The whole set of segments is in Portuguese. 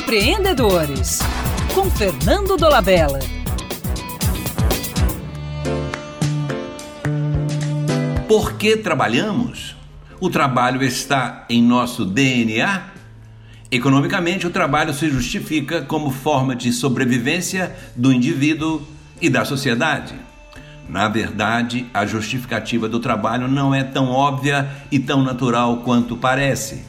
Empreendedores, com Fernando Dolabella. Por que trabalhamos? O trabalho está em nosso DNA? Economicamente, o trabalho se justifica como forma de sobrevivência do indivíduo e da sociedade. Na verdade, a justificativa do trabalho não é tão óbvia e tão natural quanto parece,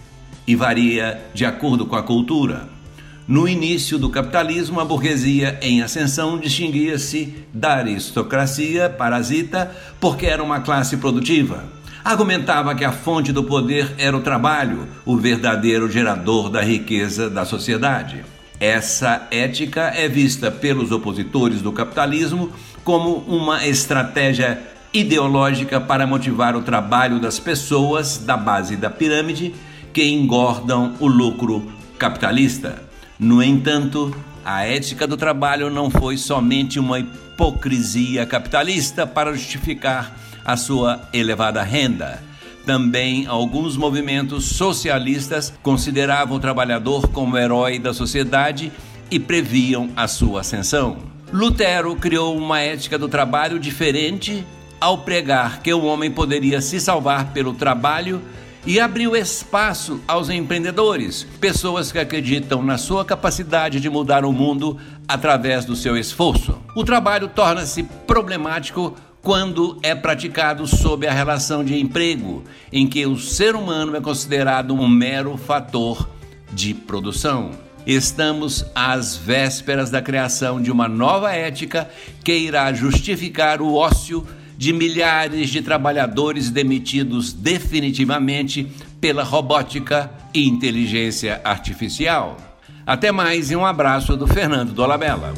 e varia de acordo com a cultura. No início do capitalismo, a burguesia em ascensão distinguia-se da aristocracia parasita porque era uma classe produtiva. Argumentava que a fonte do poder era o trabalho, o verdadeiro gerador da riqueza da sociedade. Essa ética é vista pelos opositores do capitalismo como uma estratégia ideológica para motivar o trabalho das pessoas da base da pirâmide que engordam o lucro capitalista. No entanto, a ética do trabalho não foi somente uma hipocrisia capitalista para justificar a sua elevada renda. Também alguns movimentos socialistas consideravam o trabalhador como herói da sociedade e previam a sua ascensão. Lutero criou uma ética do trabalho diferente ao pregar que o homem poderia se salvar pelo trabalho e abriu espaço aos empreendedores, pessoas que acreditam na sua capacidade de mudar o mundo através do seu esforço. O trabalho torna-se problemático quando é praticado sob a relação de emprego, em que o ser humano é considerado um mero fator de produção. Estamos às vésperas da criação de uma nova ética que irá justificar o ócio de milhares de trabalhadores demitidos definitivamente pela robótica e inteligência artificial. Até mais e um abraço do Fernando Dolabella.